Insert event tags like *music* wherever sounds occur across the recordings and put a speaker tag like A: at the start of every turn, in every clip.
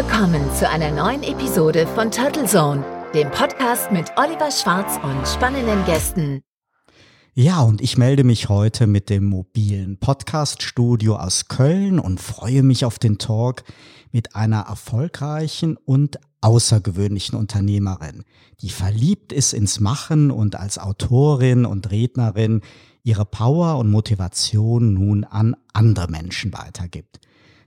A: willkommen zu einer neuen Episode von Turtle Zone, dem Podcast mit Oliver Schwarz und spannenden Gästen.
B: Ja, und ich melde mich heute mit dem mobilen Podcast-Studio aus Köln und freue mich auf den Talk mit einer erfolgreichen und außergewöhnlichen Unternehmerin, die verliebt ist ins Machen und als Autorin und Rednerin ihre Power und Motivation nun an andere Menschen weitergibt.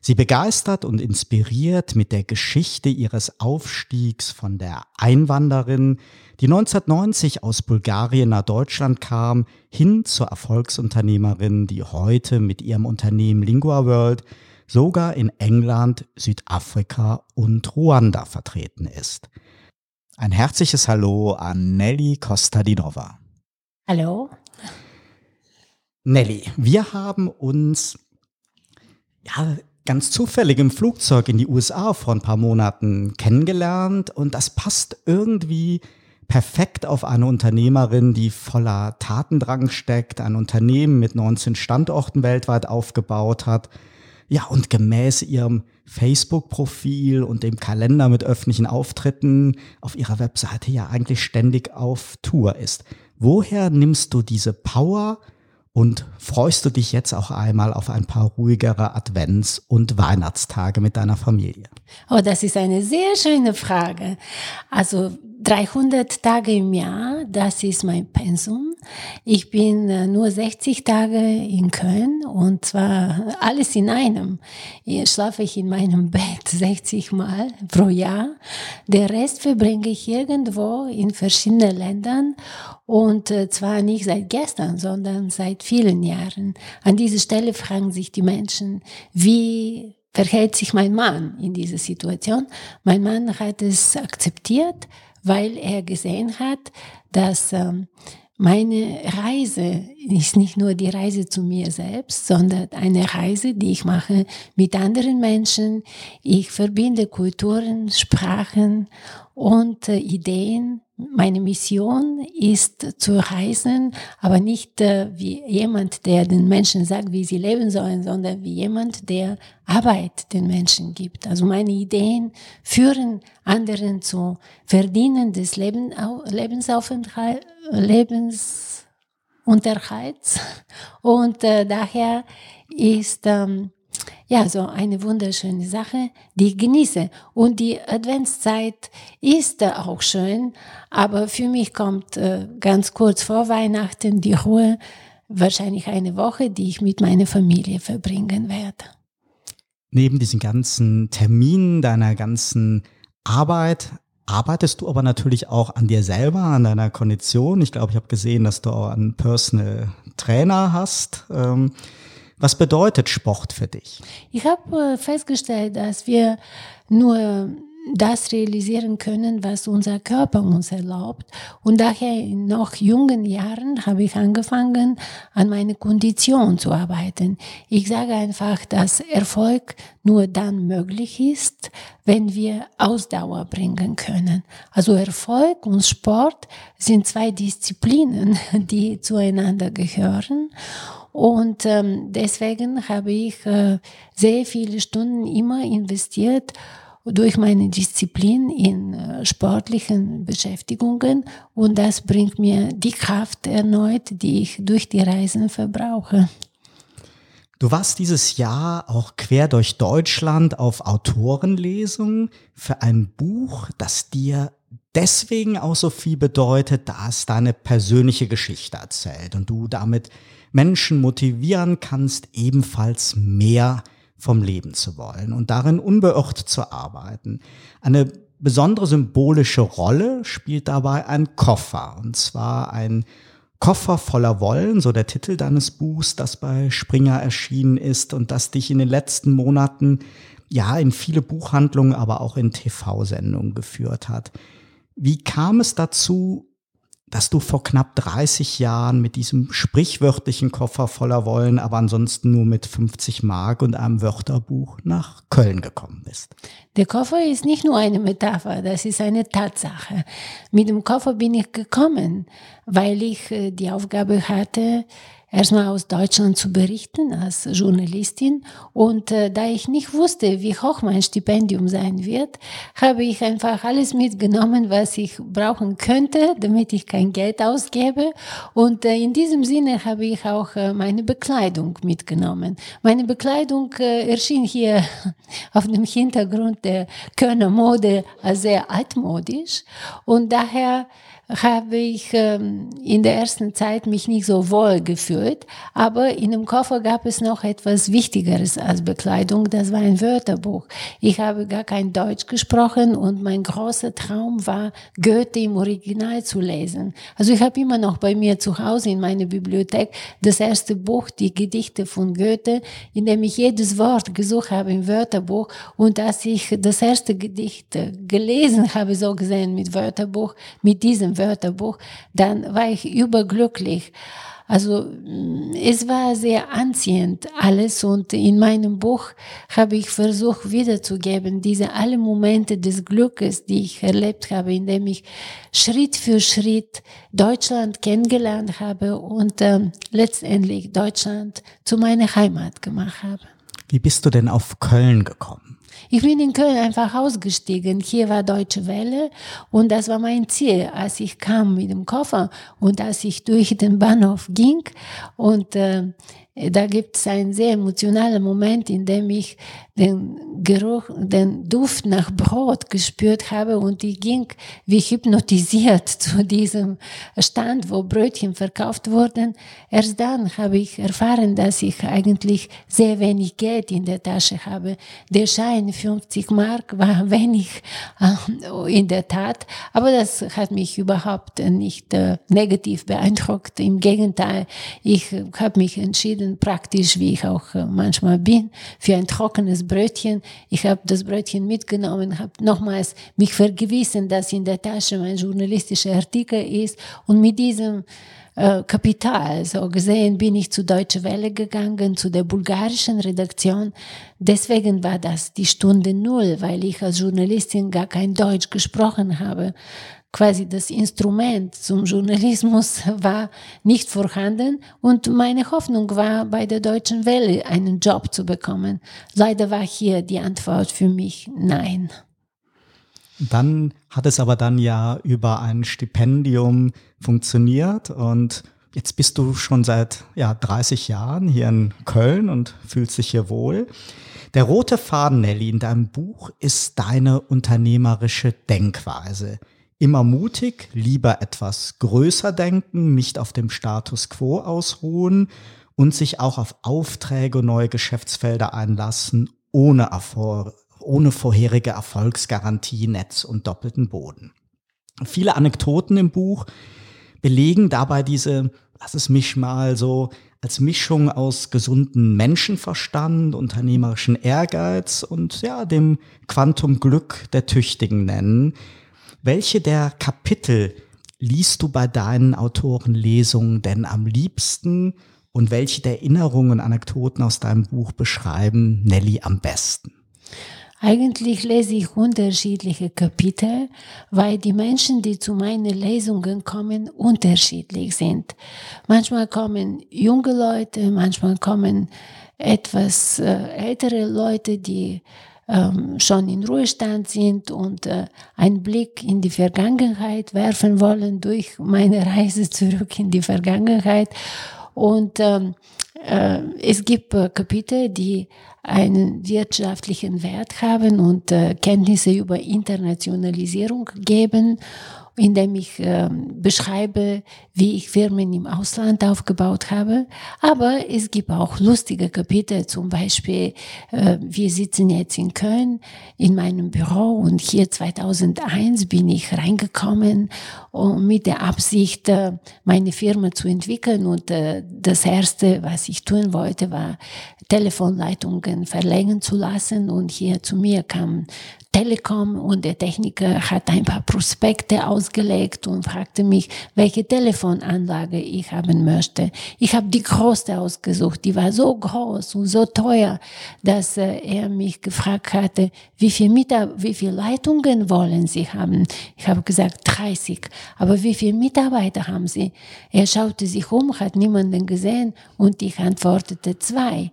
B: Sie begeistert und inspiriert mit der Geschichte ihres Aufstiegs von der Einwanderin, die 1990 aus Bulgarien nach Deutschland kam, hin zur Erfolgsunternehmerin, die heute mit ihrem Unternehmen Lingua World sogar in England, Südafrika und Ruanda vertreten ist. Ein herzliches Hallo an Nelly Kostadinova.
C: Hallo.
B: Nelly, wir haben uns ja ganz zufällig im Flugzeug in die USA vor ein paar Monaten kennengelernt und das passt irgendwie perfekt auf eine Unternehmerin, die voller Tatendrang steckt, ein Unternehmen mit 19 Standorten weltweit aufgebaut hat ja, und gemäß ihrem Facebook-Profil und dem Kalender mit öffentlichen Auftritten auf ihrer Webseite ja eigentlich ständig auf Tour ist. Woher nimmst du diese Power und freust du dich jetzt auch einmal auf ein paar ruhigere Advents- und Weihnachtstage mit deiner Familie?
C: Oh, das ist eine sehr schöne Frage. Also 300 Tage im Jahr, das ist mein Pensum. Ich bin äh, nur 60 Tage in Köln und zwar alles in einem. Hier schlafe ich in meinem *laughs* Bett 60 Mal pro Jahr. Der Rest verbringe ich irgendwo in verschiedenen Ländern und äh, zwar nicht seit gestern, sondern seit vielen Jahren. An dieser Stelle fragen sich die Menschen, wie verhält sich mein Mann in dieser Situation? Mein Mann hat es akzeptiert, weil er gesehen hat, dass ähm, meine Reise ist nicht nur die Reise zu mir selbst, sondern eine Reise, die ich mache mit anderen Menschen. Ich verbinde Kulturen, Sprachen und äh, Ideen meine Mission ist zu reisen, aber nicht äh, wie jemand, der den Menschen sagt, wie sie leben sollen, sondern wie jemand, der Arbeit den Menschen gibt. Also meine Ideen führen anderen zu Verdienen des Leben, Lebensaufenthalt, Lebensunterhalts. Und äh, daher ist ähm, ja, so eine wunderschöne Sache, die ich genieße. Und die Adventszeit ist auch schön, aber für mich kommt äh, ganz kurz vor Weihnachten die Ruhe, wahrscheinlich eine Woche, die ich mit meiner Familie verbringen werde.
B: Neben diesen ganzen Terminen, deiner ganzen Arbeit, arbeitest du aber natürlich auch an dir selber, an deiner Kondition. Ich glaube, ich habe gesehen, dass du auch einen Personal Trainer hast. Ähm, was bedeutet Sport für dich?
C: Ich habe äh, festgestellt, dass wir nur das realisieren können, was unser Körper uns erlaubt. Und daher in noch jungen Jahren habe ich angefangen, an meiner Kondition zu arbeiten. Ich sage einfach, dass Erfolg nur dann möglich ist, wenn wir Ausdauer bringen können. Also Erfolg und Sport sind zwei Disziplinen, *laughs* die zueinander gehören. Und ähm, deswegen habe ich äh, sehr viele Stunden immer investiert durch meine Disziplin in äh, sportlichen Beschäftigungen und das bringt mir die Kraft erneut, die ich durch die Reisen verbrauche.
B: Du warst dieses Jahr auch quer durch Deutschland auf Autorenlesungen für ein Buch, das dir deswegen auch so viel bedeutet, da es deine persönliche Geschichte erzählt und du damit Menschen motivieren kannst, ebenfalls mehr vom Leben zu wollen und darin unbeirrt zu arbeiten. Eine besondere symbolische Rolle spielt dabei ein Koffer, und zwar ein Koffer voller Wollen, so der Titel deines Buchs, das bei Springer erschienen ist und das dich in den letzten Monaten ja in viele Buchhandlungen, aber auch in TV-Sendungen geführt hat. Wie kam es dazu, dass du vor knapp 30 Jahren mit diesem sprichwörtlichen Koffer voller Wollen, aber ansonsten nur mit 50 Mark und einem Wörterbuch nach Köln gekommen bist.
C: Der Koffer ist nicht nur eine Metapher, das ist eine Tatsache. Mit dem Koffer bin ich gekommen, weil ich äh, die Aufgabe hatte, erstmal aus Deutschland zu berichten als Journalistin. Und äh, da ich nicht wusste, wie hoch mein Stipendium sein wird, habe ich einfach alles mitgenommen, was ich brauchen könnte, damit ich kein Geld ausgebe. Und äh, in diesem Sinne habe ich auch äh, meine Bekleidung mitgenommen. Meine Bekleidung äh, erschien hier *laughs* auf dem Hintergrund der Kölner Mode als sehr altmodisch. Und daher habe ich ähm, in der ersten Zeit mich nicht so wohl gefühlt, aber in dem Koffer gab es noch etwas Wichtigeres als Bekleidung, das war ein Wörterbuch. Ich habe gar kein Deutsch gesprochen und mein großer Traum war, Goethe im Original zu lesen. Also ich habe immer noch bei mir zu Hause in meiner Bibliothek das erste Buch, die Gedichte von Goethe, in dem ich jedes Wort gesucht habe im Wörterbuch und als ich das erste Gedicht gelesen habe, so gesehen mit Wörterbuch, mit diesem Wörterbuch, dann war ich überglücklich. Also mm, es war sehr anziehend alles und in meinem Buch habe ich versucht wiederzugeben, diese alle Momente des Glückes, die ich erlebt habe, indem ich Schritt für Schritt Deutschland kennengelernt habe und äh, letztendlich Deutschland zu meiner Heimat gemacht habe.
B: Wie bist du denn auf Köln gekommen?
C: Ich bin in Köln einfach ausgestiegen. Hier war Deutsche Welle und das war mein Ziel, als ich kam mit dem Koffer und als ich durch den Bahnhof ging und äh, da gibt es einen sehr emotionalen Moment, in dem ich den Geruch, den Duft nach Brot gespürt habe und ich ging wie hypnotisiert *laughs* zu diesem Stand, wo Brötchen verkauft wurden. Erst dann habe ich erfahren, dass ich eigentlich sehr wenig Geld in der Tasche habe. Der Schein 50 Mark war *laughs* wenig äh, in der Tat, aber das hat mich überhaupt nicht äh, negativ beeindruckt. Im Gegenteil, ich habe mich entschieden, praktisch, wie ich auch äh, manchmal bin, für ein trockenes Brötchen. Ich habe das Brötchen mitgenommen, habe nochmals mich vergewissen, dass in der Tasche mein journalistischer Artikel ist und mit diesem äh, Kapital. So gesehen bin ich zu Deutsche Welle gegangen, zu der bulgarischen Redaktion. Deswegen war das die Stunde Null, weil ich als Journalistin gar kein Deutsch gesprochen habe quasi das Instrument zum Journalismus *laughs* war nicht vorhanden und meine Hoffnung war, bei der Deutschen Welle einen Job zu bekommen. Leider war hier die Antwort für mich nein.
B: Dann hat es aber dann ja über ein Stipendium funktioniert und jetzt bist du schon seit ja, 30 Jahren hier in Köln und fühlst dich hier wohl. Der rote Faden, Nelly, in deinem Buch ist deine unternehmerische Denkweise immer mutig, lieber etwas größer denken, nicht auf dem Status quo ausruhen und sich auch auf Aufträge neue Geschäftsfelder einlassen, ohne, Erfolg, ohne vorherige Erfolgsgarantie, Netz und doppelten Boden. Viele Anekdoten im Buch belegen dabei diese, lass es mich mal so als Mischung aus gesunden Menschenverstand, unternehmerischen Ehrgeiz und ja, dem Quantum Glück der Tüchtigen nennen, welche der Kapitel liest du bei deinen Autorenlesungen denn am liebsten und welche der Erinnerungen und Anekdoten aus deinem Buch beschreiben Nelly am besten?
C: Eigentlich lese ich unterschiedliche Kapitel, weil die Menschen, die zu meinen Lesungen kommen, unterschiedlich sind. Manchmal kommen junge Leute, manchmal kommen etwas äh, ältere Leute, die schon in Ruhestand sind und äh, einen Blick in die Vergangenheit werfen wollen durch meine *laughs* Reise zurück in die Vergangenheit. Und ähm, äh, es gibt äh, Kapitel, die einen wirtschaftlichen Wert haben und Kenntnisse über Internationalisierung geben indem ich äh, beschreibe, wie ich Firmen im Ausland aufgebaut habe. Aber es gibt auch lustige Kapitel, zum Beispiel, äh, wir sitzen jetzt in Köln in meinem Büro und hier 2001 bin ich reingekommen um mit der Absicht, äh, meine Firma zu entwickeln. Und äh, das Erste, was ich tun wollte, war Telefonleitungen verlängern zu lassen. Und hier zu mir kamen Telekom und der Techniker hat ein paar Prospekte ausgelegt und fragte mich, welche Telefonanlage ich haben möchte. Ich habe die größte ausgesucht, die war so groß und so teuer, dass äh, er mich gefragt hatte, wie viel Mitar wie viele Leitungen wollen Sie haben? Ich habe gesagt 30, aber wie viele Mitarbeiter haben Sie? Er schaute sich um, hat niemanden gesehen und ich antwortete zwei.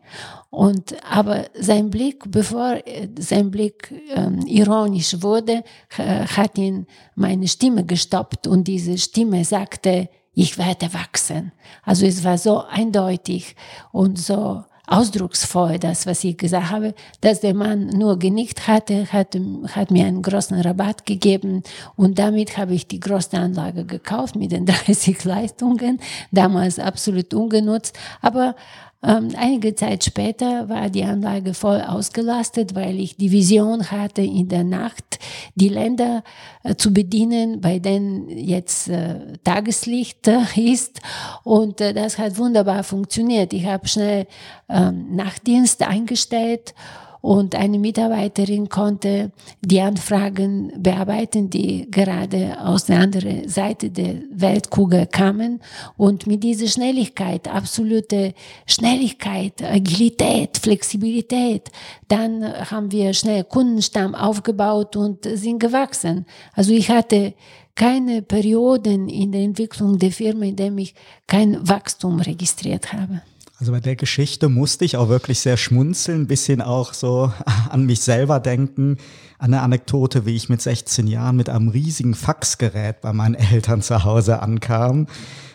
C: Und, aber sein Blick, bevor äh, sein Blick ähm, ironisch wurde, hat ihn meine Stimme gestoppt und diese Stimme sagte, ich werde wachsen. Also es war so eindeutig und so ausdrucksvoll, das, was ich gesagt habe, dass der Mann nur genickt hatte, hat, hat mir einen großen Rabatt gegeben und damit habe ich die größte Anlage gekauft mit den *laughs* 30 Leistungen, damals absolut ungenutzt, aber ähm, einige Zeit später war die Anlage voll ausgelastet, weil ich die Vision hatte, in der Nacht die Länder äh, zu bedienen, bei denen jetzt äh, Tageslicht äh, ist. Und äh, das hat wunderbar funktioniert. Ich habe schnell ähm, Nachtdienst eingestellt und eine Mitarbeiterin konnte die Anfragen bearbeiten, die gerade aus der anderen Seite der Weltkugel kamen. Und mit dieser Schnelligkeit, absolute Schnelligkeit, Agilität, Flexibilität, dann haben wir schnell Kundenstamm aufgebaut und sind gewachsen. Also ich hatte keine Perioden in der Entwicklung der Firma, in dem ich kein Wachstum registriert habe.
B: Also bei der Geschichte musste ich auch wirklich sehr schmunzeln, ein bisschen auch so *laughs* an mich selber denken, an eine Anekdote, wie ich mit 16 Jahren mit einem riesigen Faxgerät bei meinen *laughs* Eltern zu Hause ankam.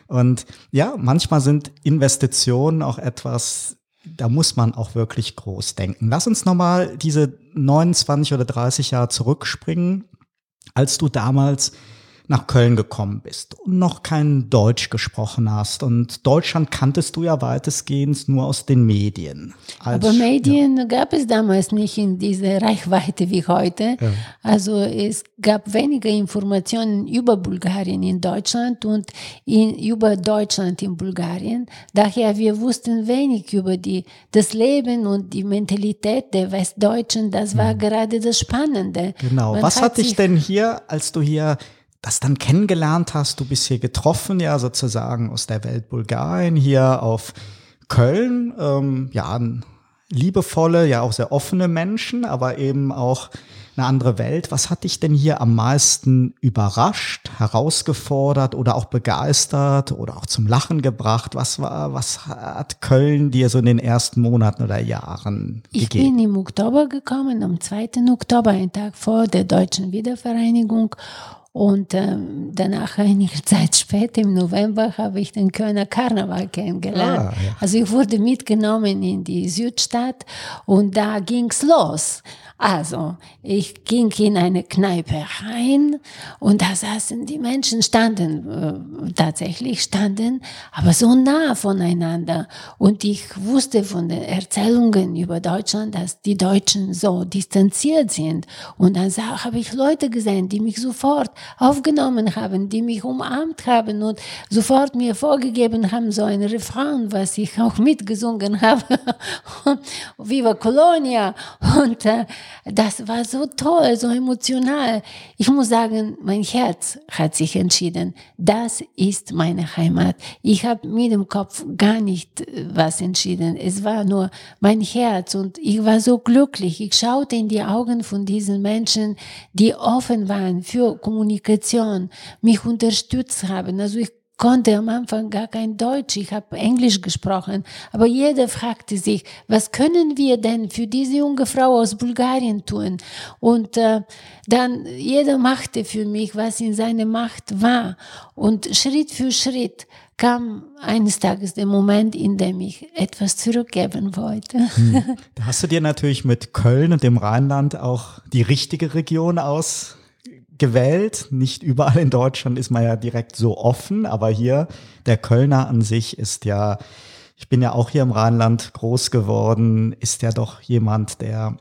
B: Und ja, manchmal sind Investitionen auch etwas, da muss man auch wirklich groß denken. Lass uns nochmal diese 29 oder 30 Jahre zurückspringen, als du damals nach Köln gekommen bist und noch kein Deutsch gesprochen hast. Und Deutschland kanntest du ja weitestgehend nur aus den Medien.
C: Als, Aber Medien ja. gab es damals nicht in dieser Reichweite wie heute. Ja. Also es gab weniger Informationen über Bulgarien in Deutschland und in, über Deutschland in Bulgarien. Daher wir wussten wenig über die, das Leben und die Mentalität der Westdeutschen. Das war mhm. gerade das Spannende.
B: Genau. Man Was hat, hat dich denn hier, als du hier das dann kennengelernt hast. Du bist hier getroffen, ja, sozusagen aus der Welt Bulgarien, hier auf Köln. Ähm, ja, liebevolle, ja auch sehr offene Menschen, aber eben auch eine andere Welt. Was hat dich denn hier am meisten überrascht, herausgefordert oder auch begeistert oder auch zum Lachen gebracht? Was war, was hat Köln dir so in den ersten Monaten oder Jahren
C: ich gegeben? Ich bin im Oktober gekommen, am 2. Oktober, einen Tag vor der deutschen Wiedervereinigung und ähm, danach, einige *laughs* Zeit später, im November, habe ich den Kölner Karneval kennengelernt. Ah, ja. Also ich wurde mitgenommen in die Südstadt und da ging's los. Also, ich ging in eine Kneipe rein und da saßen die Menschen, standen, äh, tatsächlich standen, aber so nah voneinander. Und ich wusste von den Erzählungen über Deutschland, dass die Deutschen so distanziert sind. Und dann habe ich Leute gesehen, die mich sofort aufgenommen haben, die mich umarmt haben und sofort mir vorgegeben haben, so ein Refrain, was ich auch mitgesungen *laughs* habe. Viva Colonia! Und äh, das war so toll, so emotional. Ich muss sagen, mein Herz hat sich entschieden. Das ist meine Heimat. Ich habe mit dem Kopf gar nicht äh, was entschieden. Es war nur mein Herz und ich war so glücklich. Ich schaute in die Augen von diesen Menschen, die offen waren für Kommunikation, mich unterstützt haben. Also ich konnte am Anfang gar kein Deutsch, ich habe Englisch gesprochen, aber jeder fragte sich, was können wir denn für diese junge Frau aus Bulgarien tun? Und äh, dann jeder machte für mich, was in seiner Macht war. Und Schritt für Schritt kam eines Tages der Moment, in dem ich etwas zurückgeben wollte. Hm. *laughs*
B: Da hast du dir natürlich mit Köln und dem Rheinland auch die richtige Region aus gewählt. Nicht überall in Deutschland ist man ja direkt so offen, aber hier der Kölner an sich ist ja, ich bin ja auch hier im Rheinland groß geworden, ist ja doch jemand, der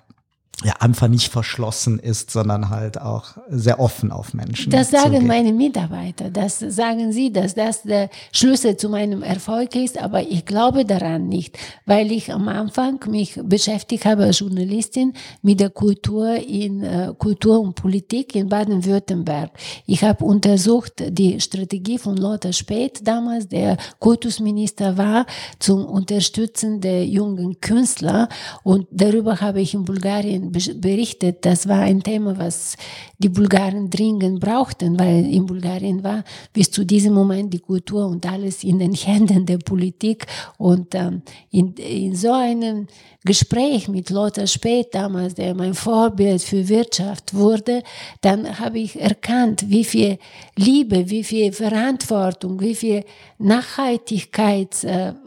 B: ja einfach nicht verschlossen ist, sondern halt auch sehr offen auf Menschen.
C: Das sagen zugeht. meine Mitarbeiter, das sagen sie, dass das der Schlüssel zu meinem Erfolg ist, aber ich glaube daran nicht, weil ich am Anfang mich beschäftigt habe als Journalistin mit der Kultur in äh, Kultur und Politik in Baden-Württemberg. Ich habe untersucht die Strategie von Lothar Späth damals, der Kultusminister war, zum Unterstützen der jungen Künstler und darüber habe ich in Bulgarien berichtet, das war ein Thema, was die Bulgaren dringend brauchten, weil in Bulgarien war bis zu diesem Moment die Kultur und alles in den *laughs* Händen der Politik. Und ähm, in, in so einem Gespräch mit Lothar Späth damals, der mein Vorbild für Wirtschaft wurde, dann habe ich erkannt, wie viel Liebe, wie viel Verantwortung, wie viel Nachhaltigkeitsgefühle äh,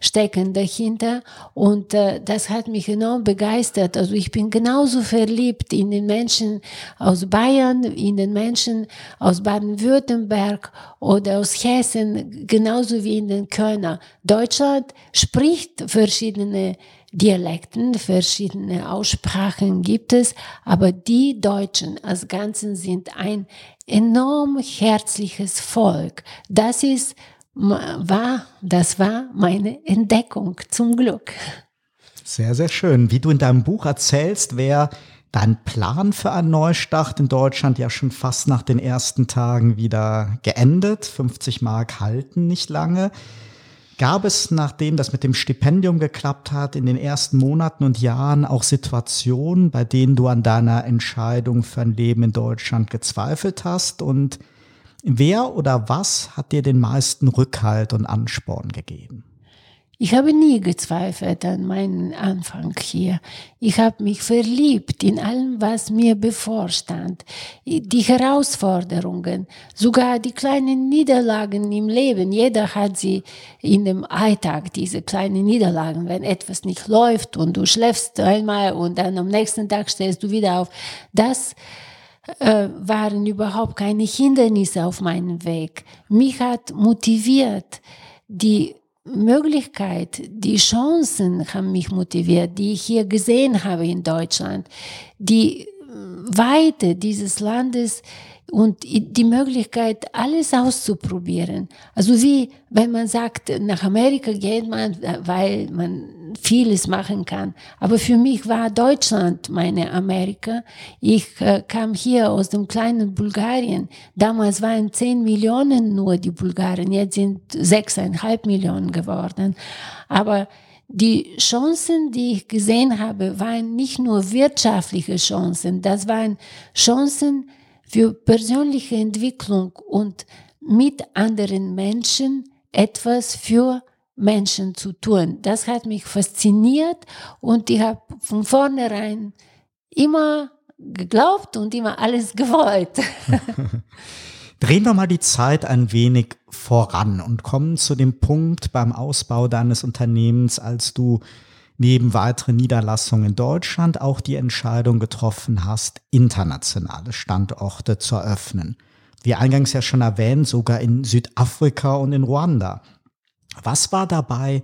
C: stecken dahinter. Und äh, das hat mich enorm begeistert. Also ich bin genauso verliebt in den Menschen aus Bayern, in den Menschen aus Baden-Württemberg oder aus Hessen, genauso wie in den Kölner. Deutschland spricht verschiedene Dialekten, verschiedene Aussprachen gibt es, aber die Deutschen als Ganzen sind ein enorm herzliches Volk. Das ist, war, das war meine Entdeckung zum Glück.
B: Sehr, sehr schön. Wie du in deinem Buch erzählst, wer dein Plan für einen Neustart in Deutschland ja schon fast nach den ersten Tagen wieder geendet. 50 Mark halten nicht lange. Gab es, nachdem das mit dem Stipendium geklappt hat, in den ersten Monaten und Jahren auch Situationen, bei denen du an deiner Entscheidung für ein Leben in Deutschland gezweifelt hast? Und wer oder was hat dir den meisten Rückhalt und Ansporn gegeben?
C: Ich habe nie gezweifelt an meinen Anfang hier. Ich habe mich verliebt in allem, was mir bevorstand. Die Herausforderungen, sogar die kleinen Niederlagen im Leben. Jeder hat sie in dem Alltag, diese kleinen Niederlagen, wenn etwas nicht läuft und du schläfst einmal und dann am nächsten Tag stehst du wieder auf. Das äh, waren überhaupt keine Hindernisse auf meinem Weg. Mich hat motiviert, die Möglichkeit, die Chancen haben mich motiviert, die ich hier gesehen habe in Deutschland, die Weite dieses Landes und die Möglichkeit, alles auszuprobieren. Also wie, wenn man sagt, nach Amerika geht man, weil man vieles machen kann. Aber für mich war Deutschland meine Amerika. Ich äh, kam hier aus dem kleinen Bulgarien. Damals waren zehn Millionen nur die Bulgaren. Jetzt sind sechseinhalb Millionen geworden. Aber die Chancen, die ich gesehen habe, waren nicht nur wirtschaftliche Chancen, das waren Chancen für persönliche Entwicklung und mit anderen Menschen etwas für Menschen zu tun. Das hat mich fasziniert und ich habe von vornherein immer geglaubt und immer alles *laughs* gewollt. *laughs*
B: Drehen wir mal die Zeit ein wenig voran und kommen zu dem Punkt beim Ausbau deines Unternehmens, als du neben weiteren Niederlassungen in Deutschland auch die Entscheidung getroffen hast, internationale Standorte zu eröffnen. Wie eingangs ja schon erwähnt, sogar in Südafrika und in Ruanda. Was war dabei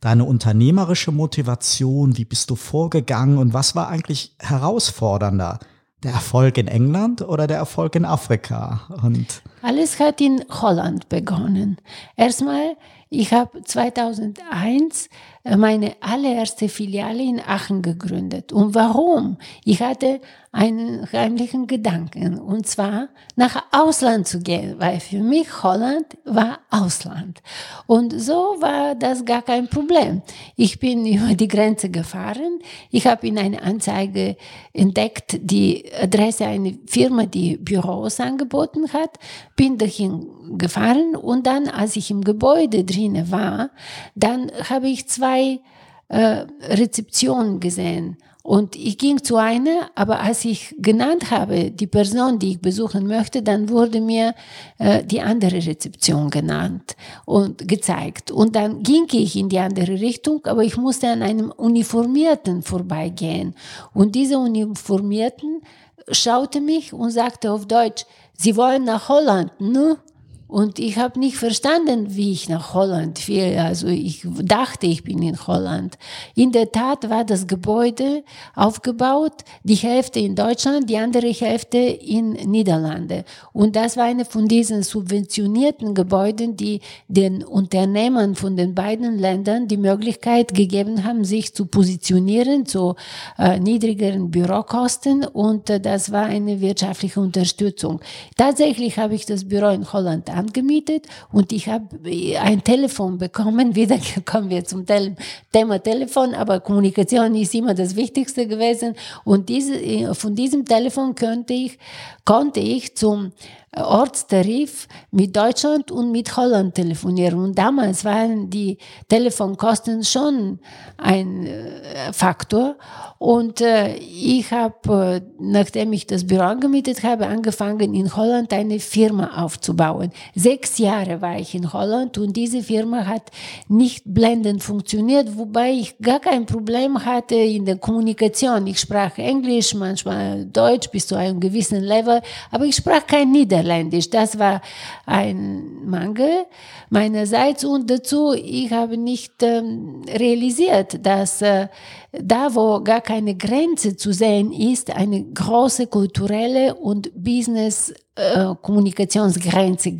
B: deine unternehmerische Motivation? Wie bist du vorgegangen und was war eigentlich herausfordernder? Der Erfolg in England oder der Erfolg in Afrika?
C: Und Alles hat in Holland begonnen. Erstmal, ich habe 2001 äh, meine allererste Filiale in Aachen gegründet. Und warum? Ich hatte einen heimlichen Gedanken, und zwar nach Ausland zu gehen, weil für mich Holland war Ausland. Und so war das gar kein Problem. Ich bin *laughs* über die Grenze gefahren. Ich habe in einer Anzeige entdeckt die Adresse einer Firma, die Büros angeboten hat, bin dahin gefahren und dann, als ich im Gebäude drinnen war, dann habe ich zwei äh, Rezeptionen gesehen. Und ich ging zu einer, aber als ich genannt habe, die Person, die ich besuchen möchte, dann wurde mir äh, die andere Rezeption genannt und gezeigt. Und dann ging ich in die andere Richtung, aber ich musste an einem Uniformierten vorbeigehen. Und dieser Uniformierten schaute mich und sagte auf Deutsch, Sie wollen nach Holland, ne? Und ich habe nicht verstanden, wie ich nach Holland fiel. Also ich dachte, ich bin in Holland. In der Tat war das Gebäude aufgebaut, die Hälfte in Deutschland, die andere Hälfte in Niederlande. Und das war eine von diesen subventionierten Gebäuden, die den Unternehmern von den beiden Ländern die Möglichkeit gegeben haben, sich zu positionieren zu äh, niedrigeren Bürokosten. Und äh, das war eine wirtschaftliche Unterstützung. Tatsächlich habe ich das Büro in Holland angemietet und ich habe ein Telefon bekommen. *laughs* Wieder kommen wir zum Thema Telefon, aber Kommunikation ist immer das Wichtigste gewesen. Und diese, von diesem Telefon könnte ich, konnte ich zum Ortstarif mit Deutschland und mit Holland telefonieren. Und damals waren die Telefonkosten schon ein äh, Faktor. Und äh, ich habe, äh, nachdem ich das Büro angemietet habe, angefangen in Holland eine Firma aufzubauen. Sechs Jahre war ich in Holland und diese Firma hat nicht blendend funktioniert, wobei ich gar kein Problem hatte in der Kommunikation. Ich sprach Englisch, manchmal Deutsch bis zu einem gewissen Level, aber ich sprach kein Niederländisch. Das war ein Mangel meinerseits und dazu, ich habe nicht ähm, realisiert, dass äh, da, wo gar keine Grenze zu sehen ist, eine große kulturelle und Business äh, Kommunikationsgrenze.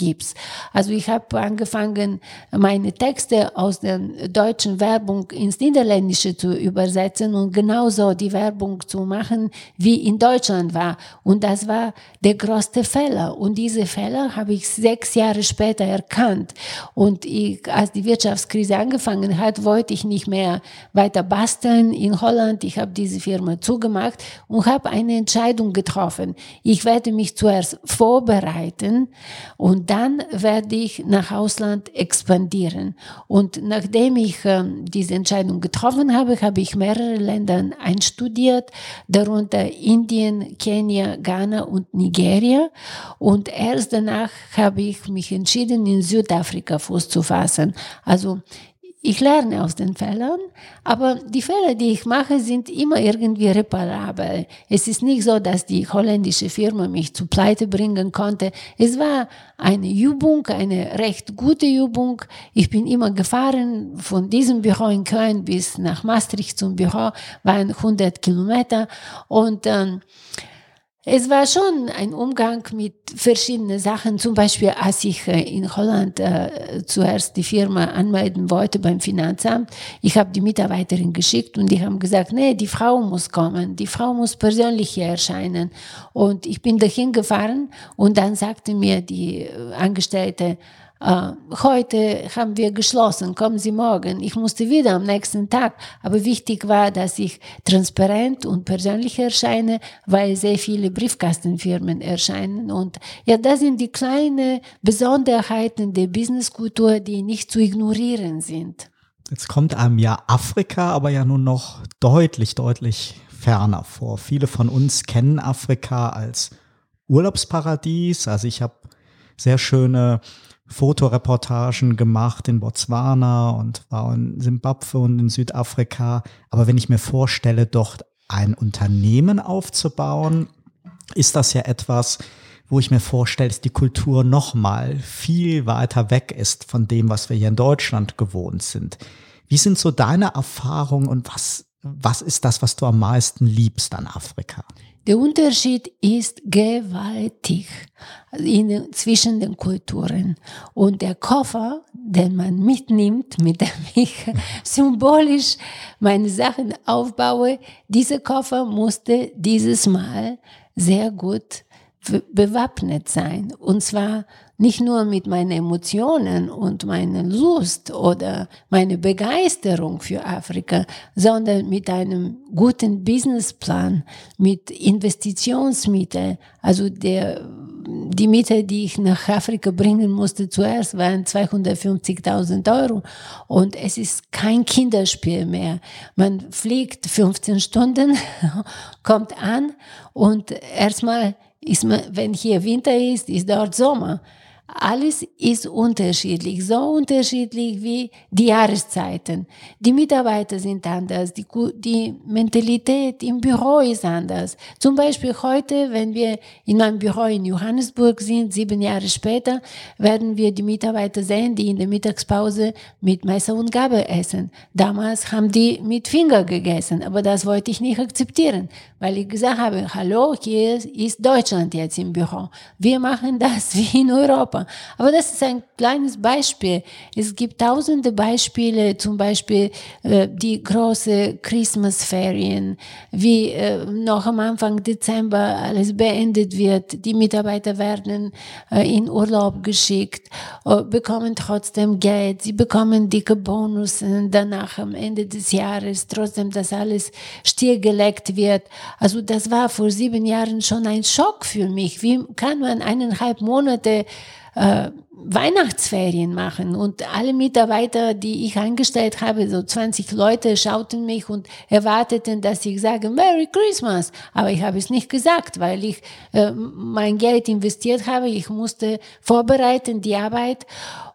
C: Also ich habe angefangen, meine Texte aus der deutschen Werbung ins Niederländische zu übersetzen und genauso die Werbung zu machen, wie in Deutschland war. Und das war der größte Fehler. Und diese Fehler habe ich sechs Jahre später erkannt. Und ich, als die Wirtschaftskrise angefangen hat, wollte ich nicht mehr weiter basteln in Holland. Ich habe diese Firma zugemacht und habe eine Entscheidung getroffen. Ich werde mich zuerst vor vorbereiten und dann werde ich nach Ausland expandieren. Und nachdem ich äh, diese Entscheidung getroffen habe, habe ich mehrere Länder einstudiert, darunter Indien, Kenia, Ghana und Nigeria. Und erst danach habe ich mich entschieden, in Südafrika Fuß zu fassen. Also ich lerne aus den Fehlern, aber die Fehler, die ich mache, sind immer irgendwie reparabel. Es ist nicht so, dass die holländische Firma mich zu Pleite bringen konnte. Es war eine Übung, eine recht gute Übung. Ich bin immer gefahren von diesem Büro in Köln bis nach Maastricht zum Büro, waren 100 Kilometer und ähm, es war schon ein Umgang mit verschiedenen Sachen. Zum Beispiel, als ich äh, in Holland äh, zuerst die Firma anmelden wollte beim Finanzamt, ich habe die Mitarbeiterin geschickt und die haben gesagt, nee, die Frau muss kommen, die Frau muss persönlich hier erscheinen. Und ich bin dahin gefahren und dann sagte mir die äh, Angestellte, heute haben wir geschlossen, kommen Sie morgen. Ich musste wieder am nächsten Tag. Aber wichtig war, dass ich transparent und persönlich erscheine, weil sehr viele Briefkastenfirmen erscheinen. Und ja, das sind die kleinen Besonderheiten der Businesskultur, die nicht zu ignorieren sind.
B: Jetzt kommt einem ja Afrika, aber ja nun noch deutlich, deutlich ferner vor. Viele von uns kennen Afrika als Urlaubsparadies. Also ich habe sehr schöne Fotoreportagen gemacht in Botswana und war in Simbabwe und in Südafrika. Aber wenn ich mir vorstelle, dort ein Unternehmen aufzubauen, ist das ja etwas, wo ich mir vorstelle, dass die Kultur nochmal viel weiter weg ist von dem, was wir hier in Deutschland gewohnt sind. Wie sind so deine Erfahrungen und was, was ist das, was du am meisten liebst an Afrika?
C: Der Unterschied ist gewaltig in, zwischen den Kulturen. Und der Koffer, den man mitnimmt, mit dem ich *laughs* symbolisch meine Sachen aufbaue, dieser Koffer musste dieses Mal sehr gut bewappnet sein. Und zwar nicht nur mit meinen Emotionen und meiner Lust oder meiner Begeisterung für Afrika, sondern mit einem guten Businessplan, mit Investitionsmitteln. Also der, die Mittel, die ich nach Afrika bringen musste zuerst, waren 250.000 Euro. Und es ist kein Kinderspiel mehr. Man fliegt 15 Stunden, *laughs* kommt an und erstmal ist man, wenn hier Winter ist, ist dort Sommer. Alles ist unterschiedlich, so unterschiedlich wie die Jahreszeiten. Die Mitarbeiter sind anders, die, die Mentalität im Büro ist anders. Zum Beispiel heute, wenn wir in meinem Büro in Johannesburg sind, sieben Jahre später, werden wir die Mitarbeiter sehen, die in der Mittagspause mit Messer und Gabel essen. Damals haben die mit Finger gegessen, aber das wollte ich nicht akzeptieren, weil ich gesagt habe, hallo, hier ist Deutschland jetzt im Büro. Wir machen das *laughs* wie in Europa. Aber das ist ein kleines Beispiel. Es gibt tausende Beispiele, zum Beispiel äh, die große Christmasferien, wie äh, noch am Anfang Dezember alles beendet wird. Die Mitarbeiter werden äh, in Urlaub geschickt, äh, bekommen trotzdem Geld, sie bekommen dicke Bonussen danach am Ende des Jahres, trotzdem, dass alles stillgelegt wird. Also das war vor sieben Jahren schon ein Schock für mich. Wie kann man eineinhalb Monate äh, Weihnachtsferien machen und alle Mitarbeiter, die ich eingestellt habe, so 20 Leute, schauten mich und erwarteten, dass ich sage Merry Christmas. Aber ich habe es nicht gesagt, weil ich äh, mein Geld investiert habe. Ich musste vorbereiten, die Arbeit.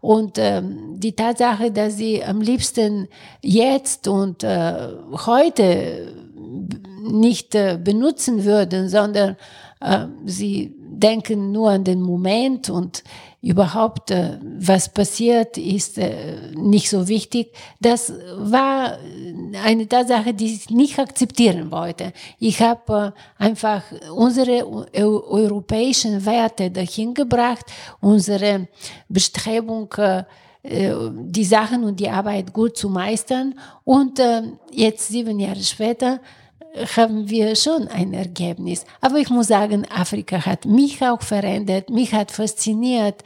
C: Und ähm, die Tatsache, dass sie am liebsten jetzt und äh, heute nicht äh, benutzen würden, sondern äh, sie denken nur an den Moment und überhaupt, äh, was passiert, ist äh, nicht so wichtig. Das war eine Tatsache, die ich nicht akzeptieren wollte. Ich habe äh, einfach unsere europäischen Werte dahin gebracht, unsere Bestrebung, die Sachen und die Arbeit gut zu meistern. Und jetzt sieben Jahre später haben wir schon ein Ergebnis. Aber ich muss sagen, Afrika hat mich auch verändert, mich hat fasziniert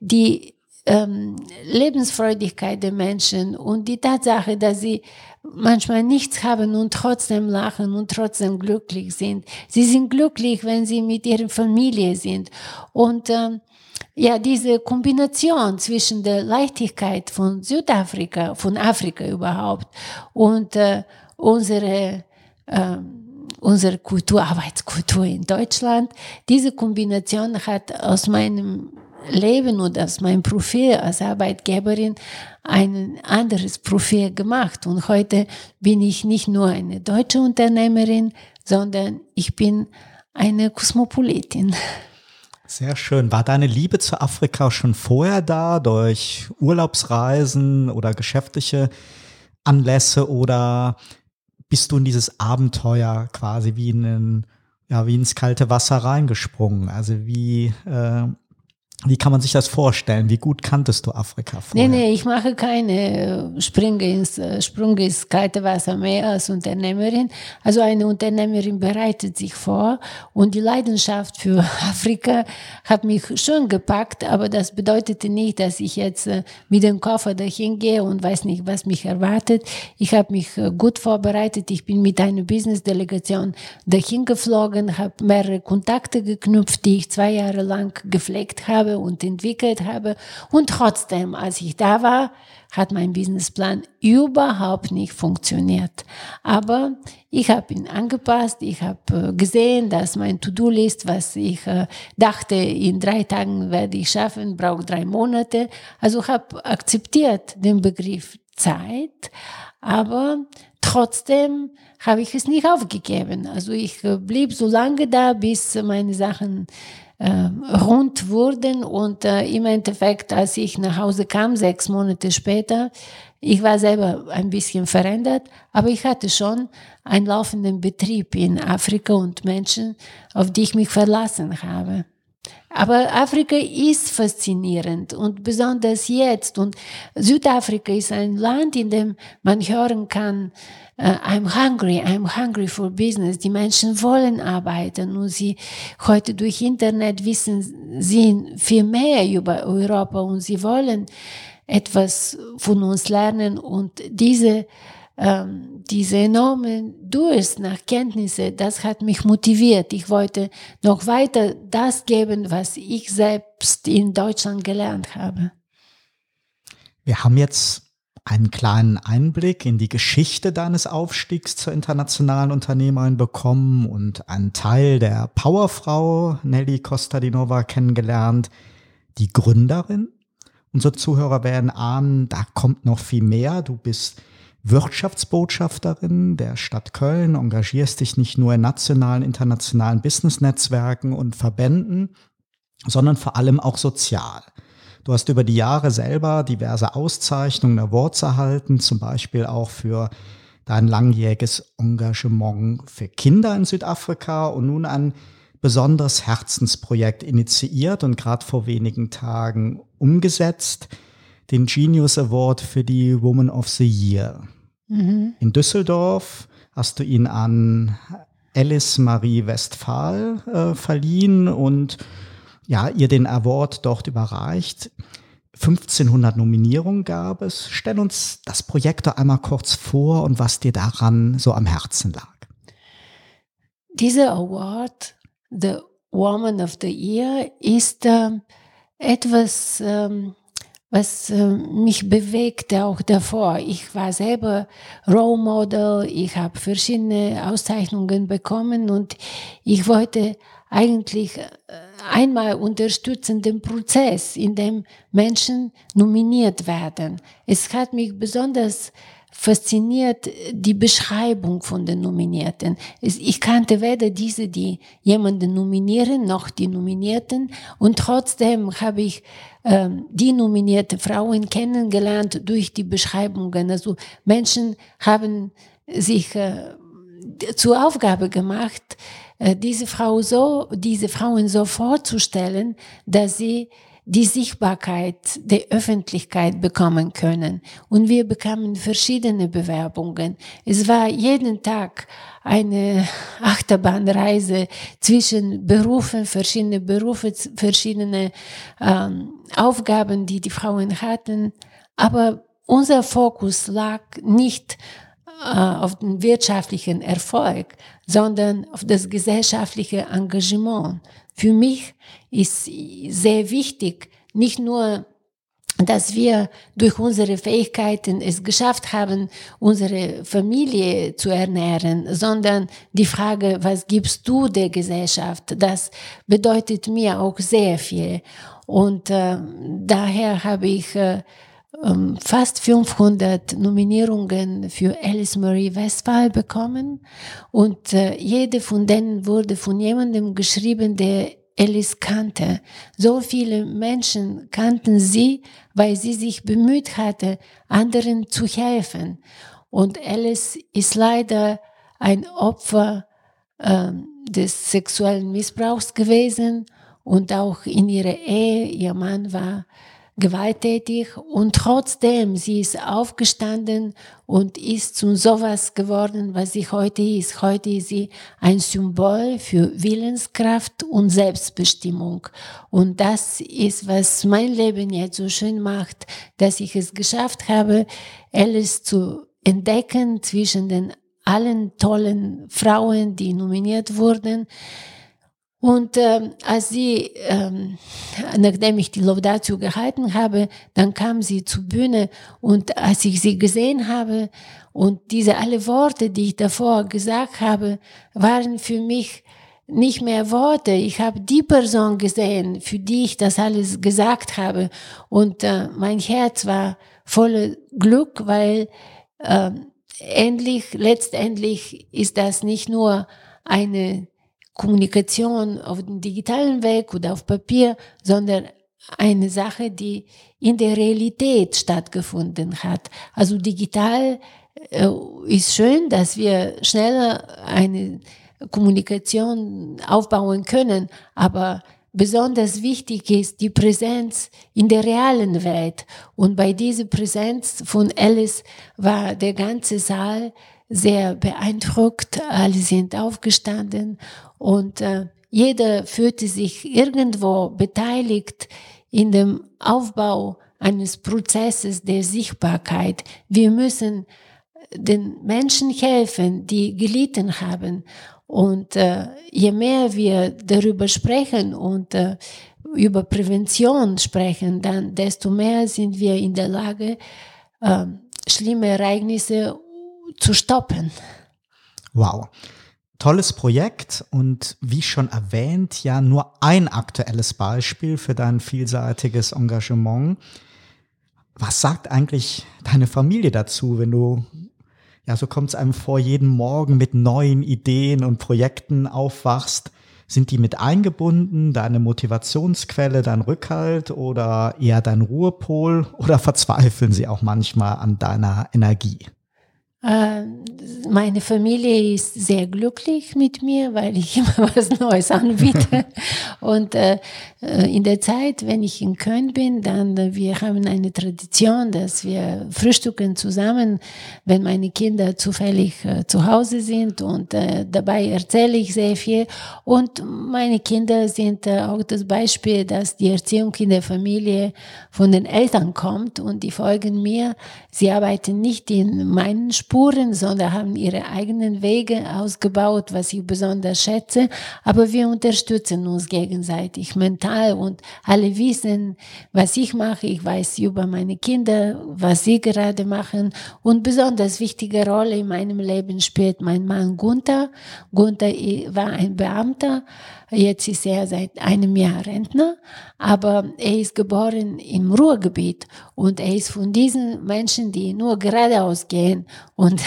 C: die ähm, Lebensfreudigkeit der Menschen und die Tatsache, dass sie manchmal nichts haben und trotzdem lachen und trotzdem glücklich sind. Sie sind glücklich, wenn sie mit ihrer Familie sind. Und ähm, ja, diese Kombination zwischen der Leichtigkeit von Südafrika, von Afrika überhaupt und äh, unsere äh, unsere Kultur, Arbeitskultur in Deutschland. Diese Kombination hat aus meinem Leben und aus meinem Profil als Arbeitgeberin ein anderes Profil gemacht. Und heute bin ich nicht nur eine deutsche Unternehmerin, sondern ich bin eine Kosmopolitin.
B: Sehr schön. War deine Liebe zu Afrika schon vorher da, durch Urlaubsreisen oder geschäftliche Anlässe oder bist du in dieses Abenteuer quasi wie in ja, wie ins kalte Wasser reingesprungen. Also wie äh, wie kann man sich das vorstellen? Wie gut kanntest du Afrika vorher?
C: Nee, nee, ich mache keine äh, Sprünge ins, äh, Sprünge ins kalte Wasser mehr als Unternehmerin. Also eine Unternehmerin bereitet sich vor und die Leidenschaft für *laughs* Afrika hat mich schon gepackt, aber das bedeutete nicht, dass ich jetzt äh, mit dem Koffer dahin gehe und weiß nicht, was mich erwartet. Ich habe mich gut vorbereitet. Ich bin mit einer Business-Delegation dahin geflogen, habe mehrere Kontakte geknüpft, die ich zwei Jahre lang gepflegt habe und entwickelt habe. Und trotzdem, als ich da war, hat mein Businessplan überhaupt nicht funktioniert. Aber ich habe ihn angepasst. Ich habe äh, gesehen, dass mein To-Do-List, was ich äh, dachte, in drei Tagen werde ich schaffen, braucht drei Monate. Also habe akzeptiert den Begriff Zeit, aber trotzdem habe ich es nicht aufgegeben. Also ich äh, blieb so lange da, bis meine Sachen rund wurden und äh, im Endeffekt, als ich nach Hause kam, sechs Monate später, ich war selber ein bisschen verändert, aber ich hatte schon einen laufenden Betrieb in Afrika und Menschen, auf die ich mich verlassen habe. Aber Afrika ist faszinierend und besonders jetzt. Und Südafrika ist ein Land, in dem man hören kann, uh, I'm hungry, I'm hungry for business. Die Menschen wollen arbeiten und sie heute durch Internet wissen sie viel mehr über Europa und sie wollen etwas von uns lernen und diese ähm, diese enorme Durst nach Kenntnisse, das hat mich motiviert. Ich wollte noch weiter das geben, was ich selbst in Deutschland gelernt habe.
B: Wir haben jetzt einen kleinen Einblick in die Geschichte deines Aufstiegs zur internationalen Unternehmerin bekommen und einen Teil der Powerfrau Nelly Kostadinova kennengelernt. die Gründerin. Unsere Zuhörer werden ahnen, da kommt noch viel mehr. Du bist Wirtschaftsbotschafterin der Stadt Köln, engagierst dich nicht nur in nationalen, internationalen Businessnetzwerken und Verbänden, sondern vor allem auch sozial. Du hast über die Jahre selber diverse Auszeichnungen, Awards erhalten, zum Beispiel auch für dein langjähriges Engagement für Kinder in Südafrika und nun ein besonderes Herzensprojekt initiiert und gerade vor wenigen Tagen umgesetzt, den Genius Award für die Woman of the Year. Mhm. In Düsseldorf hast du ihn an Alice Marie Westphal äh, verliehen und ja, ihr den Award dort überreicht. 1500 Nominierungen gab es. Stell uns das Projekt doch einmal kurz vor und was dir daran so am Herzen lag.
C: Dieser Award, The Woman of the Year, ist äh, etwas, ähm, was äh, mich bewegte auch davor. Ich war selber Role Model, ich habe verschiedene Auszeichnungen bekommen und ich wollte eigentlich äh, einmal unterstützen den Prozess, in dem Menschen nominiert werden. Es hat mich besonders fasziniert die Beschreibung von den Nominierten. Ich kannte weder diese, die jemanden nominieren, noch die Nominierten. Und trotzdem habe ich ähm, die nominierte Frauen kennengelernt durch die Beschreibungen. Also Menschen haben sich äh, zur Aufgabe gemacht, diese Frau so, diese Frauen so vorzustellen, dass sie die Sichtbarkeit der Öffentlichkeit bekommen können. Und wir bekamen verschiedene Bewerbungen. Es war jeden Tag eine *laughs* Achterbahnreise zwischen Berufen, verschiedene Berufe, verschiedene ähm, Aufgaben, die die Frauen hatten. Aber unser Fokus lag nicht äh, auf den wirtschaftlichen Erfolg, sondern auf das gesellschaftliche Engagement. Für mich ist sehr wichtig, nicht nur dass wir durch unsere Fähigkeiten es geschafft haben, unsere Familie zu ernähren, sondern die Frage, was gibst du der Gesellschaft, das bedeutet mir auch sehr viel. Und äh, daher habe ich äh, fast 500 Nominierungen für Alice Marie Westphal bekommen und äh, jede von denen wurde von jemandem geschrieben, der Alice kannte. So viele Menschen kannten sie, weil sie sich bemüht hatte, anderen zu helfen. Und Alice ist leider ein Opfer äh, des sexuellen Missbrauchs gewesen und auch in ihrer Ehe, ihr Mann war gewalttätig und trotzdem, sie ist aufgestanden und ist zu sowas geworden, was sie heute ist. Heute ist sie ein Symbol für Willenskraft und Selbstbestimmung. Und das ist, was mein Leben jetzt so schön macht, dass ich es geschafft habe, Alice zu entdecken zwischen den allen tollen Frauen, die nominiert wurden, und ähm, als sie, ähm, nachdem ich die Laudatio gehalten habe, dann kam sie zur Bühne und als ich sie gesehen habe und diese alle Worte, die ich davor gesagt habe, waren für mich nicht mehr Worte. Ich habe die Person gesehen, für die ich das alles gesagt habe. Und äh, mein Herz war voller Glück, weil äh, endlich, letztendlich ist das nicht nur eine Kommunikation auf dem digitalen Weg oder auf Papier, sondern eine Sache, die in der Realität stattgefunden hat. Also digital äh, ist schön, dass wir schneller eine Kommunikation aufbauen können, aber besonders wichtig ist die Präsenz in der realen Welt. Und bei dieser Präsenz von Alice war der ganze Saal sehr beeindruckt. Alle sind aufgestanden und äh, jeder fühlte sich irgendwo beteiligt in dem Aufbau eines Prozesses der Sichtbarkeit. Wir müssen den Menschen helfen, die gelitten haben. Und äh, je mehr wir darüber sprechen und äh, über Prävention sprechen, dann desto mehr sind wir in der Lage, äh, schlimme Ereignisse zu stoppen.
B: Wow. tolles Projekt und wie schon erwähnt, ja nur ein aktuelles Beispiel für dein vielseitiges Engagement. Was sagt eigentlich deine Familie dazu, wenn du, ja, so kommt es einem vor, jeden Morgen mit neuen Ideen und Projekten aufwachst? Sind die mit eingebunden, deine Motivationsquelle, dein Rückhalt oder eher dein Ruhepol oder verzweifeln sie auch manchmal an deiner Energie?
C: Äh, meine Familie ist sehr glücklich mit mir, weil ich *laughs* immer was Neues anbiete. *laughs* Und äh, äh, in der Zeit, wenn ich in Köln bin, dann äh, wir haben eine Tradition, dass wir frühstücken zusammen, wenn meine Kinder zufällig äh, zu Hause sind. Und äh, dabei erzähle ich sehr viel. Und meine Kinder sind auch das Beispiel, dass die Erziehung in der Familie von den Eltern kommt und die folgen mir. Sie arbeiten nicht in meinen Sport Spuren, sondern haben ihre eigenen Wege ausgebaut, was ich besonders schätze. Aber wir unterstützen uns gegenseitig mental und alle wissen, was ich mache. Ich weiß über meine Kinder, was sie gerade machen. Und besonders wichtige Rolle in meinem Leben spielt mein Mann Gunther. Gunther war ein Beamter Jetzt ist er seit einem Jahr Rentner, aber er ist geboren im Ruhrgebiet und er ist von diesen Menschen, die nur geradeaus gehen. Und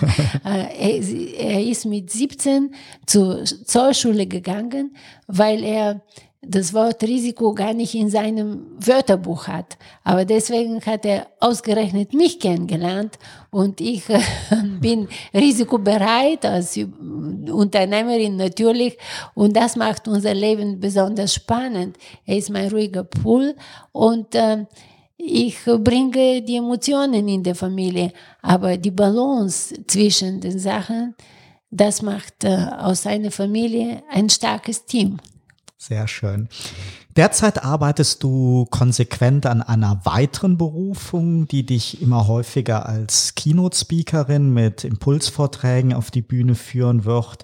C: *laughs* äh, er ist mit 17 zur Zollschule gegangen, weil er das Wort Risiko gar nicht in seinem Wörterbuch hat. Aber deswegen hat er ausgerechnet mich kennengelernt und ich äh, *laughs* bin risikobereit als Unternehmerin natürlich und das macht unser Leben besonders spannend. Er ist mein ruhiger Pool und äh, ich bringe die Emotionen in der Familie, aber die Balance zwischen den Sachen, das macht äh, aus einer Familie ein starkes Team.
B: Sehr schön. Derzeit arbeitest du konsequent an einer weiteren Berufung, die dich immer häufiger als Keynote-Speakerin mit Impulsvorträgen auf die Bühne führen wird.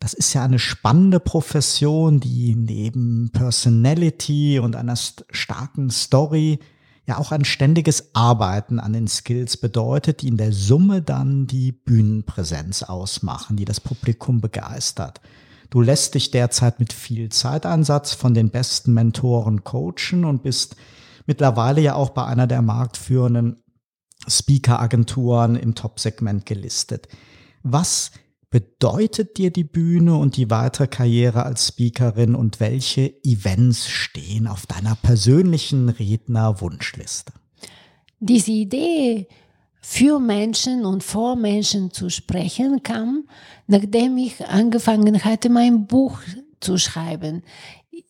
B: Das ist ja eine spannende Profession, die neben Personality und einer starken Story ja auch ein ständiges Arbeiten an den Skills bedeutet, die in der Summe dann die Bühnenpräsenz ausmachen, die das Publikum begeistert. Du lässt dich derzeit mit viel Zeiteinsatz von den besten Mentoren coachen und bist mittlerweile ja auch bei einer der marktführenden Speaker-Agenturen im Top-Segment gelistet. Was bedeutet dir die Bühne und die weitere Karriere als Speakerin und welche Events stehen auf deiner persönlichen Redner-Wunschliste?
C: Diese Idee, für Menschen und vor Menschen zu sprechen kam, nachdem ich angefangen hatte, mein Buch zu schreiben.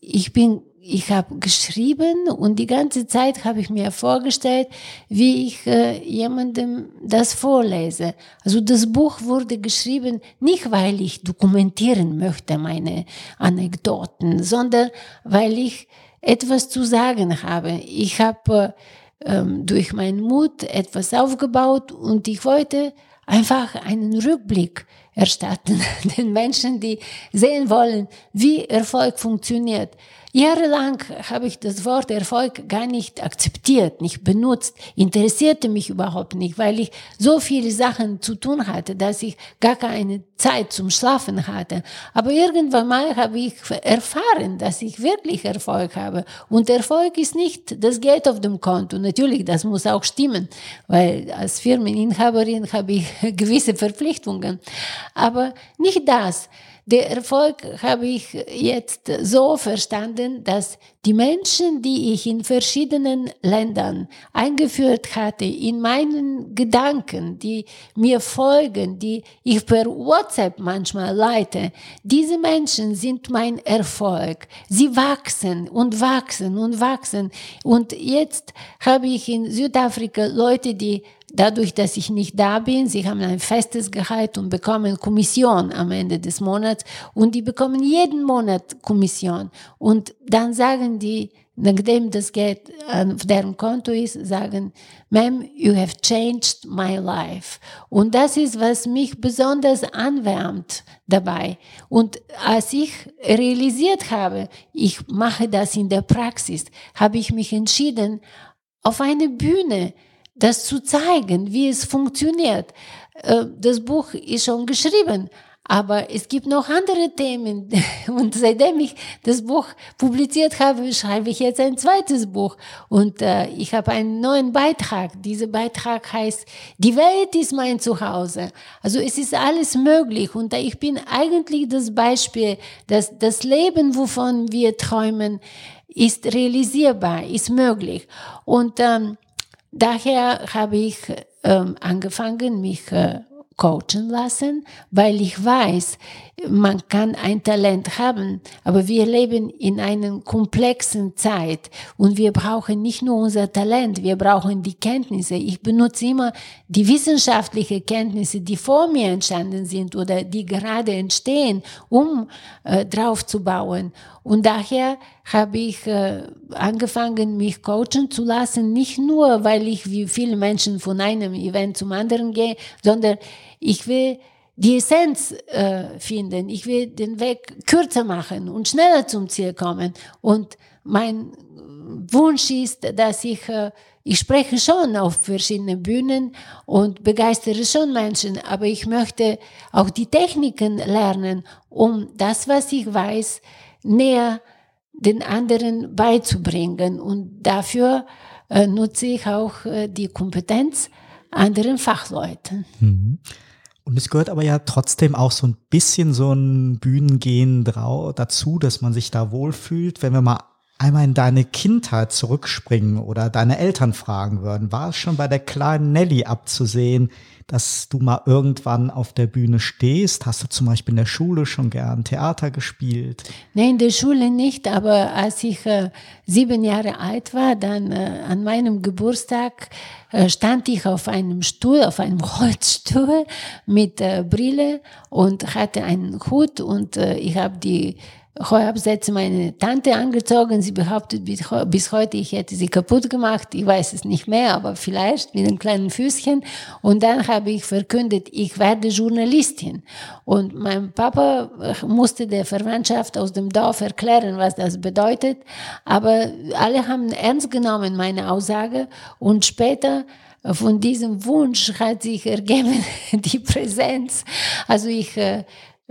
C: Ich bin ich habe geschrieben und die ganze Zeit habe ich mir vorgestellt, wie ich äh, jemandem das vorlese. Also das Buch wurde geschrieben nicht, weil ich dokumentieren möchte meine Anekdoten, sondern weil ich etwas zu sagen habe. Ich habe äh, ähm, durch meinen Mut etwas aufgebaut und ich wollte einfach einen Rückblick erstatten *laughs* den Menschen, die sehen wollen, wie Erfolg funktioniert. Jahrelang habe ich das Wort Erfolg gar nicht akzeptiert, nicht benutzt, interessierte mich überhaupt nicht, weil ich so viele Sachen zu tun hatte, dass ich gar keine Zeit zum Schlafen hatte. Aber irgendwann mal habe ich erfahren, dass ich wirklich Erfolg habe. Und Erfolg ist nicht das Geld auf dem Konto. Natürlich, das muss auch stimmen, weil als Firmeninhaberin habe ich *laughs* gewisse Verpflichtungen. Aber nicht das. Der Erfolg habe ich jetzt so verstanden, dass die Menschen, die ich in verschiedenen Ländern eingeführt hatte, in meinen Gedanken, die mir folgen, die ich per WhatsApp manchmal leite, diese Menschen sind mein Erfolg. Sie wachsen und wachsen und wachsen. Und jetzt habe ich in Südafrika Leute, die Dadurch, dass ich nicht da bin, sie haben ein festes Gehalt und bekommen Kommission am Ende des Monats und die bekommen jeden Monat Kommission. Und dann sagen die, nachdem das Geld auf deren Konto ist, sagen, Ma'am, you have changed my life. Und das ist, was mich besonders anwärmt dabei. Und als ich realisiert habe, ich mache das in der Praxis, habe ich mich entschieden, auf eine Bühne das zu zeigen, wie es funktioniert. Äh, das Buch ist schon geschrieben, Aber es gibt noch andere Themen. *laughs* Und seitdem ich das Buch publiziert habe, schreibe ich jetzt ein zweites Buch. Und äh, ich habe einen neuen Beitrag. Dieser Beitrag heißt, die Welt ist mein Zuhause. Also es ist alles möglich. Und ich bin eigentlich das Beispiel, dass das Leben, wovon wir träumen, ist realisierbar, ist möglich. Und ähm, daher habe ich ähm, angefangen, mich äh, coachen lassen, weil ich weiß, man kann ein Talent haben, aber wir leben in einer komplexen Zeit und wir brauchen nicht nur unser Talent, wir brauchen die Kenntnisse. Ich benutze immer die wissenschaftlichen Kenntnisse, die vor mir entstanden sind oder die gerade entstehen, um äh, drauf zu bauen. Und daher habe ich äh, angefangen, mich coachen zu lassen, nicht nur, weil ich wie viele Menschen von einem Event zum anderen gehe, sondern ich will die Essenz äh, finden. Ich will den Weg kürzer machen und schneller zum Ziel kommen. Und mein Wunsch ist, dass ich, äh, ich spreche schon auf verschiedenen Bühnen und begeistere schon Menschen, aber ich möchte auch die Techniken lernen, um das, was ich weiß, näher den anderen beizubringen. Und dafür äh, nutze ich auch äh, die Kompetenz anderen Fachleuten. Mhm.
B: Und es gehört aber ja trotzdem auch so ein bisschen so ein Bühnengehen dazu, dass man sich da wohlfühlt. Wenn wir mal einmal in deine Kindheit zurückspringen oder deine Eltern fragen würden, war es schon bei der kleinen Nelly abzusehen, dass du mal irgendwann auf der Bühne stehst? Hast du zum Beispiel in der Schule schon gern Theater gespielt?
C: Nein, in der Schule nicht, aber als ich äh, sieben Jahre alt war, dann äh, an meinem Geburtstag äh, stand ich auf einem Stuhl, auf einem *laughs* Holzstuhl mit äh, Brille und hatte einen Hut und äh, ich habe die Heuabsätze meine Tante angezogen. Sie behauptet bis heute, ich hätte sie kaputt gemacht. Ich weiß es nicht mehr, aber vielleicht mit einem kleinen Füßchen. Und dann habe ich verkündet, ich werde Journalistin. Und mein Papa äh, musste der Verwandtschaft aus dem Dorf erklären, was das bedeutet. Aber alle haben ernst genommen meine Aussage. Und später von diesem Wunsch hat sich ergeben *laughs* die Präsenz. Also ich äh,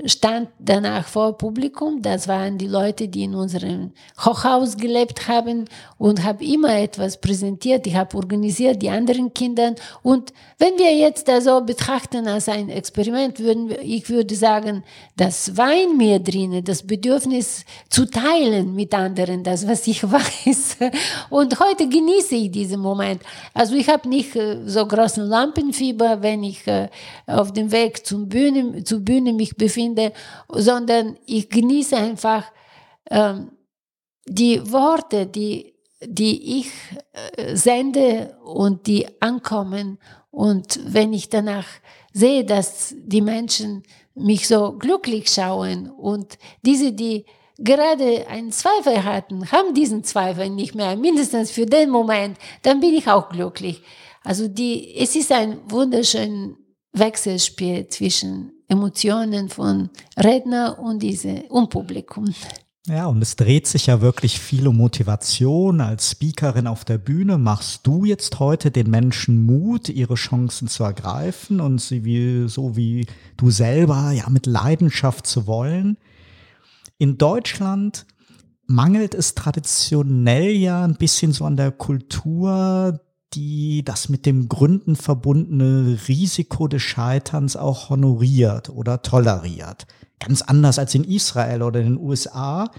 C: stand danach vor Publikum. Das waren die Leute, die in unserem Hochhaus gelebt haben und habe immer etwas präsentiert. Ich habe organisiert die anderen Kinder. Und wenn wir jetzt das so betrachten als ein Experiment, würden wir, ich würde sagen, das war in mir drinnen, das Bedürfnis zu teilen mit anderen, das, was ich *laughs* weiß. Und heute genieße ich diesen Moment. Also ich habe nicht äh, so großen Lampenfieber, wenn ich äh, auf dem Weg zum Bühne, zur Bühne mich befinde finde, sondern ich genieße einfach ähm, die Worte, die, die ich äh, sende und die ankommen. Und wenn ich danach sehe, dass die Menschen mich so glücklich schauen und diese, die gerade einen Zweifel hatten, haben diesen Zweifel nicht mehr, mindestens für den Moment, dann bin ich auch glücklich. Also die, es ist ein wunderschönes Wechselspiel zwischen Emotionen von Redner und diese und Publikum.
B: Ja, und es dreht sich ja wirklich viel um Motivation. Als Speakerin auf der Bühne machst du jetzt heute den Menschen Mut, ihre Chancen zu ergreifen und sie wie, so wie du selber, ja, mit Leidenschaft zu wollen. In Deutschland mangelt es traditionell ja ein bisschen so an der Kultur die das mit dem Gründen verbundene Risiko des Scheiterns auch honoriert oder toleriert. Ganz anders als in Israel oder in den USA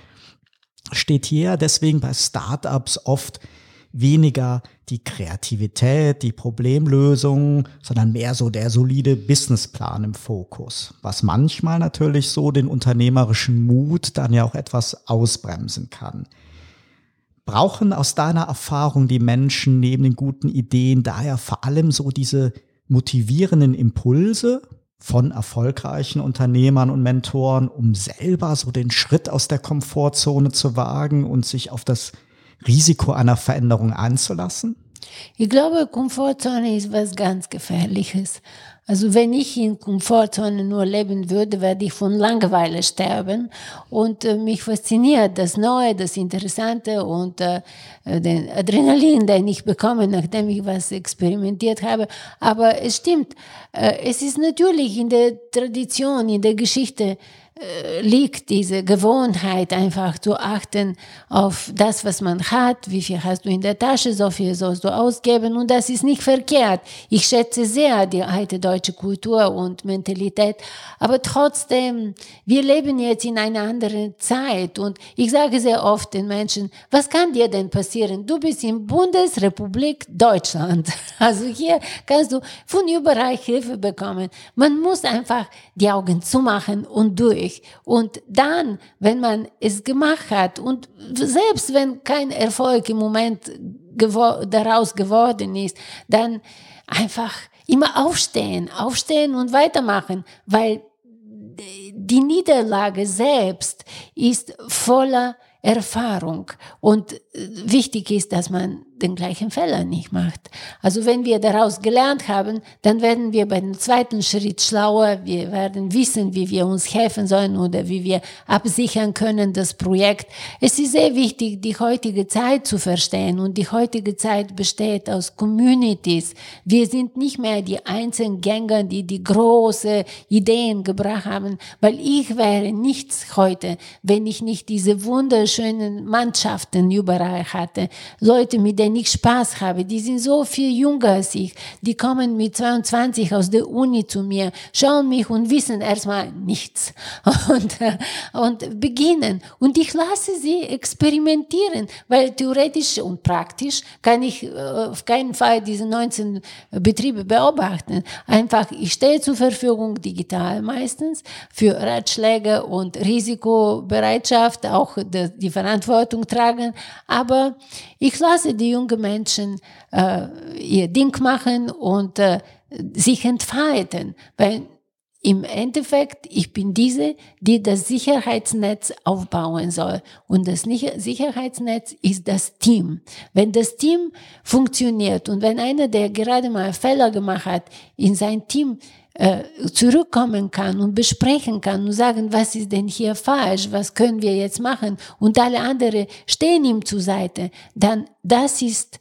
B: steht hier deswegen bei Startups oft weniger die Kreativität, die Problemlösung, sondern mehr so der solide Businessplan im Fokus, was manchmal natürlich so den unternehmerischen Mut dann ja auch etwas ausbremsen kann brauchen aus deiner Erfahrung die Menschen neben den guten Ideen daher vor allem so diese motivierenden Impulse von erfolgreichen Unternehmern und Mentoren, um selber so den Schritt aus der Komfortzone zu wagen und sich auf das Risiko einer Veränderung einzulassen?
C: Ich glaube, Komfortzone ist was ganz Gefährliches. Also wenn ich in Komfortzone nur leben würde, werde ich von Langeweile sterben. Und äh, mich fasziniert das Neue, das Interessante und äh, den Adrenalin, den ich bekomme, nachdem ich was experimentiert habe. Aber es stimmt, äh, es ist natürlich in der Tradition, in der Geschichte liegt diese Gewohnheit, einfach zu achten auf das, was man hat, wie viel hast du in der Tasche, so viel sollst du ausgeben und das ist nicht verkehrt. Ich schätze sehr die alte deutsche Kultur und Mentalität, aber trotzdem, wir leben jetzt in einer anderen Zeit und ich sage sehr oft den Menschen, was kann dir denn passieren? Du bist in Bundesrepublik Deutschland. *laughs* Also hier kannst du von überall Hilfe bekommen. Man muss einfach die Augen zumachen und durch möglich. Und dann, wenn man es gemacht hat und selbst wenn kein Erfolg im Moment gewo daraus geworden ist, dann einfach immer aufstehen, aufstehen und weitermachen, weil die Niederlage selbst ist voller Erfahrung. Und wichtig ist, dass man den gleichen Fehler nicht macht. Also wenn wir daraus gelernt haben, dann werden wir bei dem zweiten Schritt schlauer. Wir werden wissen, wie wir uns helfen sollen oder wie wir absichern können das Projekt. Es ist sehr wichtig, die heutige Zeit zu verstehen. Und die heutige Zeit besteht aus Communities. Wir sind nicht mehr die Einzelgänger, die die große Ideen gebracht haben, weil ich wäre nichts heute, wenn ich nicht diese wunderschöne schönen Mannschaften überall hatte. Leute, mit denen ich Spaß habe. Die sind so viel jünger als ich. Die kommen mit 22 aus der Uni zu mir, schauen mich und wissen erstmal nichts. *laughs* Und, äh, und beginnen. Und ich lasse sie experimentieren, weil theoretisch und praktisch kann ich äh, auf keinen Fall diese 19 Betriebe beobachten. Einfach, ich stehe zur Verfügung, digital meistens, für Ratschläge und Risikobereitschaft, auch die Verantwortung tragen. Aber ich lasse die jungen Menschen äh, ihr Ding machen und äh, sich entfalten, weil im Endeffekt, ich bin diese, die das Sicherheitsnetz aufbauen soll. Und das Sicherheitsnetz ist das Team. Wenn das Team funktioniert und wenn einer, der gerade mal Fehler gemacht hat, in sein Team äh, zurückkommen kann und besprechen kann und sagen, was ist denn hier falsch, was können wir jetzt machen und alle anderen stehen ihm zur Seite, dann das ist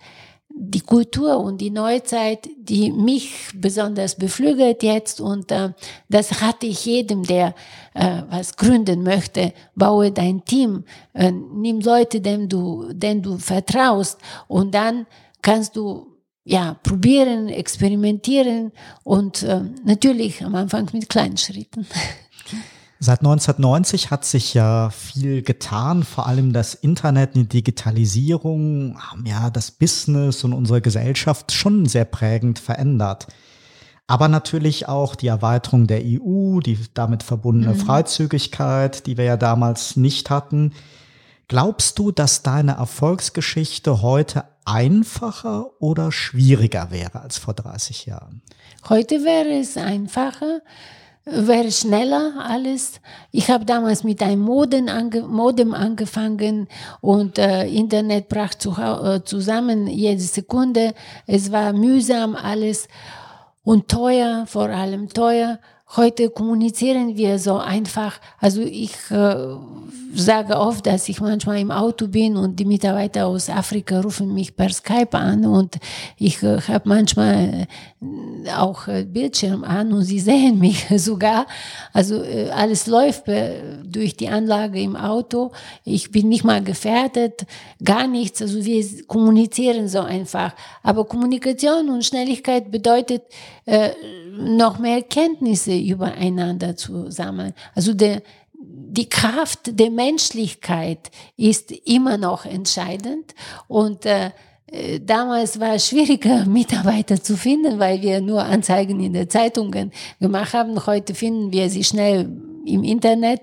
C: die Kultur und die Neuzeit, die mich besonders beflügelt jetzt und äh, das rate ich jedem, der äh, was gründen möchte, baue dein Team, äh, nimm Leute, denen du, denen du vertraust und dann kannst du ja, probieren, experimentieren und äh, natürlich am Anfang mit kleinen Schritten. *laughs*
B: Seit 1990 hat sich ja viel getan, vor allem das Internet, die Digitalisierung haben ja das Business und unsere Gesellschaft schon sehr prägend verändert. Aber natürlich auch die Erweiterung der EU, die damit verbundene mhm. Freizügigkeit, die wir ja damals nicht hatten. Glaubst du, dass deine Erfolgsgeschichte heute einfacher oder schwieriger wäre als vor 30 Jahren?
C: Heute wäre es einfacher, wäre schneller alles. Ich habe damals mit einem Modem, ange Modem angefangen und äh, Internet brach zu, äh, zusammen jede Sekunde. Es war mühsam alles und teuer, vor allem teuer. Heute kommunizieren wir so einfach. Also ich äh, sage oft, dass ich manchmal im Auto bin und die Mitarbeiter aus Afrika rufen mich per Skype an und ich äh, habe manchmal äh, auch äh, Bildschirm an und sie sehen *laughs* mich sogar. Also äh, alles läuft äh, durch die Anlage im Auto. Ich bin nicht mal gefährdet, gar nichts. Also wir kommunizieren so einfach. Aber Kommunikation und Schnelligkeit bedeutet noch mehr Kenntnisse übereinander zu sammeln. Also der, die Kraft der Menschlichkeit ist immer noch entscheidend und äh, Damals war es schwieriger, *laughs* Mitarbeiter zu finden, weil wir nur Anzeigen in den Zeitungen gemacht haben. Heute finden wir sie schnell im Internet.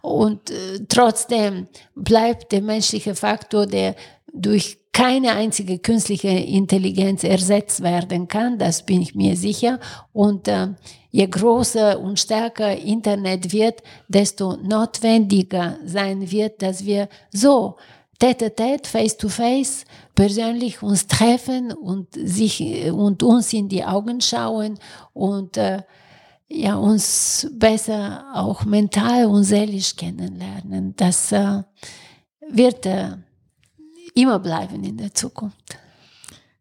C: Und äh, trotzdem bleibt der menschliche Faktor, der durch keine einzige künstliche Intelligenz ersetzt werden kann, das bin ich mir sicher. Und äh, je größer und stärker Internet wird, desto notwendiger sein wird, dass wir so tete tete, face to face, persönlich uns treffen und sich und uns in die Augen schauen und äh, ja uns besser auch mental und seelisch kennenlernen. Das äh, wird äh, immer bleiben in der Zukunft.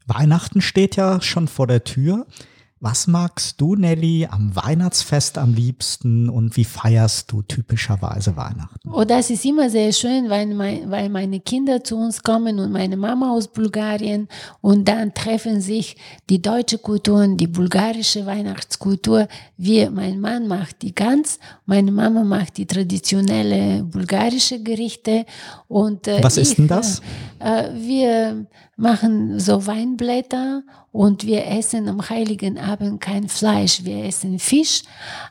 B: Weihnachten steht ja schon vor der Tür. Was magst du, Nelly, am Weihnachtsfest am liebsten und wie feierst du typischerweise Weihnachten?
C: Oh, das ist immer sehr schön, weil, mein, weil meine Kinder zu uns kommen und meine Mama aus Bulgarien und dann treffen sich die deutsche Kultur und die bulgarische Weihnachtskultur. Wir, mein Mann macht die Gans, meine Mama macht die traditionelle bulgarische Gerichte und
B: äh, was ist denn das?
C: Äh, äh wir machen so Weinblätter und wir essen am Heiligen Abend kein Fleisch, wir essen Fisch,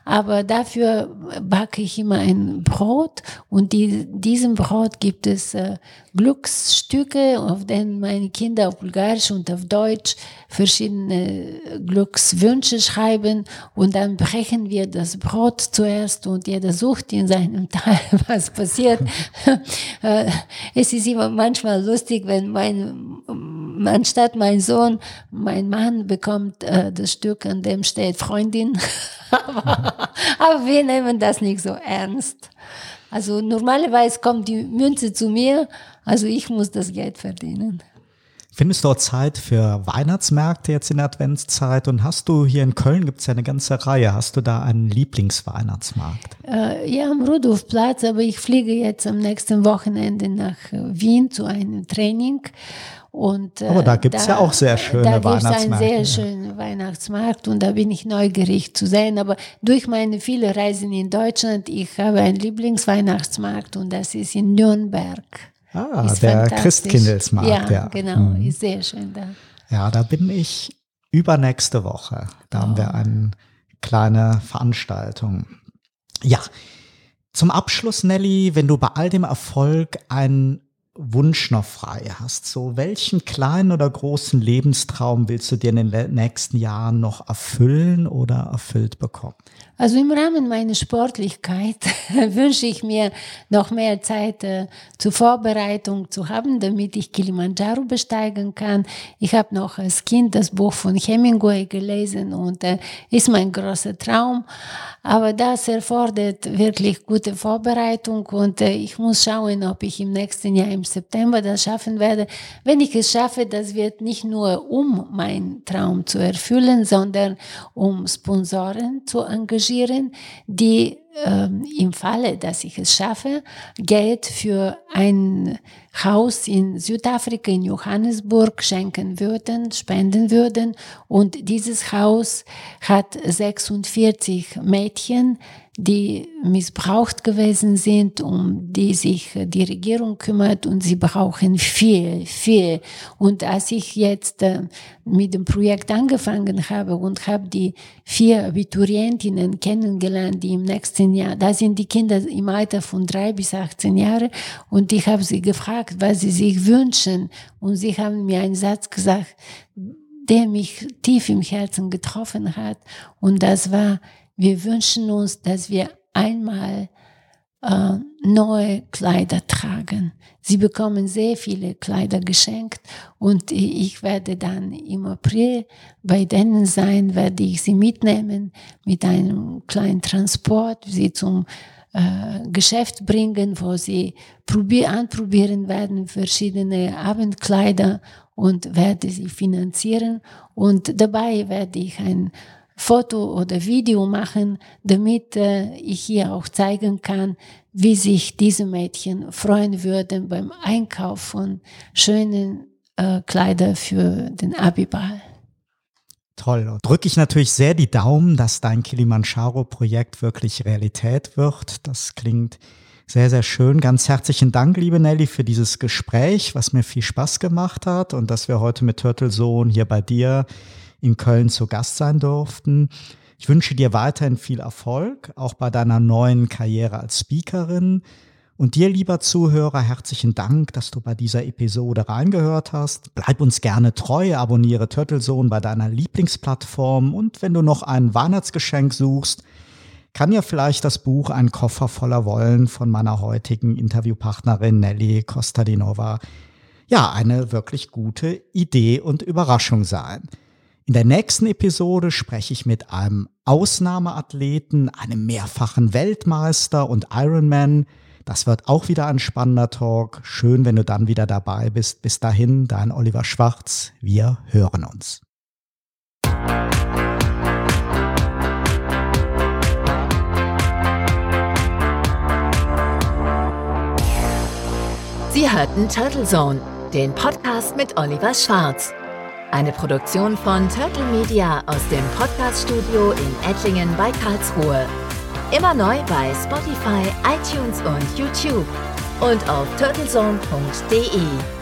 C: aber dafür backe ich immer ein Brot und die, diesem Brot gibt es äh, Glücksstücke, auf denen meine Kinder auf Bulgarisch und auf Deutsch verschiedene Glückswünsche schreiben und dann brechen wir das Brot zuerst und jeder sucht in seinem *laughs* Teil, was passiert. *laughs* Äh, es ist immer manchmal lustig, wenn mein anstatt mein Sohn, mein Mann bekommt äh, das Stück, an dem steht Freundin. *laughs* aber, aber wir nehmen das nicht so ernst. Also normalerweise kommt die Münze zu mir, also ich muss das Geld verdienen.
B: Findest du auch Zeit für Weihnachtsmärkte jetzt in der Adventszeit? Und hast du hier in Köln, gibt es ja eine ganze Reihe, hast du da einen Lieblingsweihnachtsmarkt?
C: Äh, ja, am Rudolfplatz, aber ich fliege jetzt am nächsten Wochenende nach Wien zu einem Training. Und,
B: äh, Aber da gibt es ja auch sehr schöne da Weihnachtsmärkte.
C: Da gibt es einen sehr schönen Weihnachtsmarkt und da bin ich neugierig zu sehen. Aber durch meine viele Reisen in Deutschland, ich habe einen Lieblingsweihnachtsmarkt und das ist in Nürnberg.
B: Ah, ist der Christkindlesmarkt. Ja,
C: ja. genau, mhm. ist sehr schön da.
B: Ja, da bin ich übernächste Woche. Da oh. haben wir oh. eine kleine Veranstaltung. Ja, zum Abschluss, Nelly, wenn du bei all dem Erfolg ein Wunsch noch frei hast. So, welchen kleinen oder großen Lebenstraum willst du dir in den nächsten Jahren noch erfüllen oder erfüllt bekommen?
C: Also im Rahmen meiner Sportlichkeit *laughs* wünsche ich mir noch mehr Zeit äh, zur Vorbereitung zu haben, damit ich Kilimanjaro besteigen kann. Ich habe noch als Kind das Buch von Hemingway gelesen und äh, ist mein großer Traum. Aber das erfordert wirklich gute Vorbereitung und äh, ich muss schauen, ob ich im nächsten Jahr im September das schaffen werde. Wenn ich es schaffe, das wird nicht nur um meinen Traum zu erfüllen, sondern um Sponsoren zu engagieren, die ähm, im Falle, dass ich es schaffe, Geld für ein Haus in Südafrika, in Johannesburg schenken würden, spenden würden. Und dieses Haus hat 46 Mädchen, die missbraucht gewesen sind, um die sich die Regierung kümmert und sie brauchen viel, viel. Und als ich jetzt äh, mit dem Projekt angefangen habe und habe die vier Abiturientinnen kennengelernt, die im nächsten Jahr, da sind die Kinder im Alter von drei bis 18 Jahre. Und ich habe sie gefragt, was sie sich wünschen. Und sie haben mir einen Satz gesagt, der mich tief im Herzen getroffen hat. Und das war, wir wünschen uns, dass wir einmal äh, neue Kleider tragen. Sie bekommen sehr viele Kleider geschenkt und ich werde dann im April bei denen sein, werde ich sie mitnehmen mit einem kleinen Transport, sie zum äh, Geschäft bringen, wo sie probier, anprobieren werden, verschiedene Abendkleider und werde sie finanzieren. Und dabei werde ich ein Foto oder Video machen, damit äh, ich hier auch zeigen kann, wie sich diese Mädchen freuen würden beim Einkauf von schönen äh, Kleider für den Abiball.
B: Toll. Drücke ich natürlich sehr die Daumen, dass dein Kilimanjaro-Projekt wirklich Realität wird. Das klingt sehr, sehr schön. Ganz herzlichen Dank, liebe Nelly, für dieses Gespräch, was mir viel Spaß gemacht hat und dass wir heute mit Turtle Zone hier bei dir in Köln zu Gast sein durften. Ich wünsche dir weiterhin viel Erfolg, auch bei deiner neuen Karriere als Speakerin. Und dir, lieber Zuhörer, herzlichen Dank, dass du bei dieser Episode reingehört hast. Bleib uns gerne treu, abonniere Turtle Zone bei deiner Lieblingsplattform und wenn du noch ein Weihnachtsgeschenk suchst, kann ja vielleicht das Buch Ein Koffer voller Wollen von meiner heutigen Interviewpartnerin Nelly Kostadinova ja eine wirklich gute Idee und Überraschung sein. In der nächsten Episode spreche ich mit einem Ausnahmeathleten, einem mehrfachen Weltmeister und Ironman. Das wird auch wieder ein spannender Talk. Schön, wenn du dann wieder dabei bist. Bis dahin, dein Oliver Schwarz. Wir hören uns.
A: Sie hörten Turtle Zone, den Podcast mit Oliver Schwarz. Eine Produktion von Turtle Media aus dem Podcaststudio in Ettlingen bei Karlsruhe. Immer neu bei Spotify, iTunes und YouTube und auf turtlezone.de.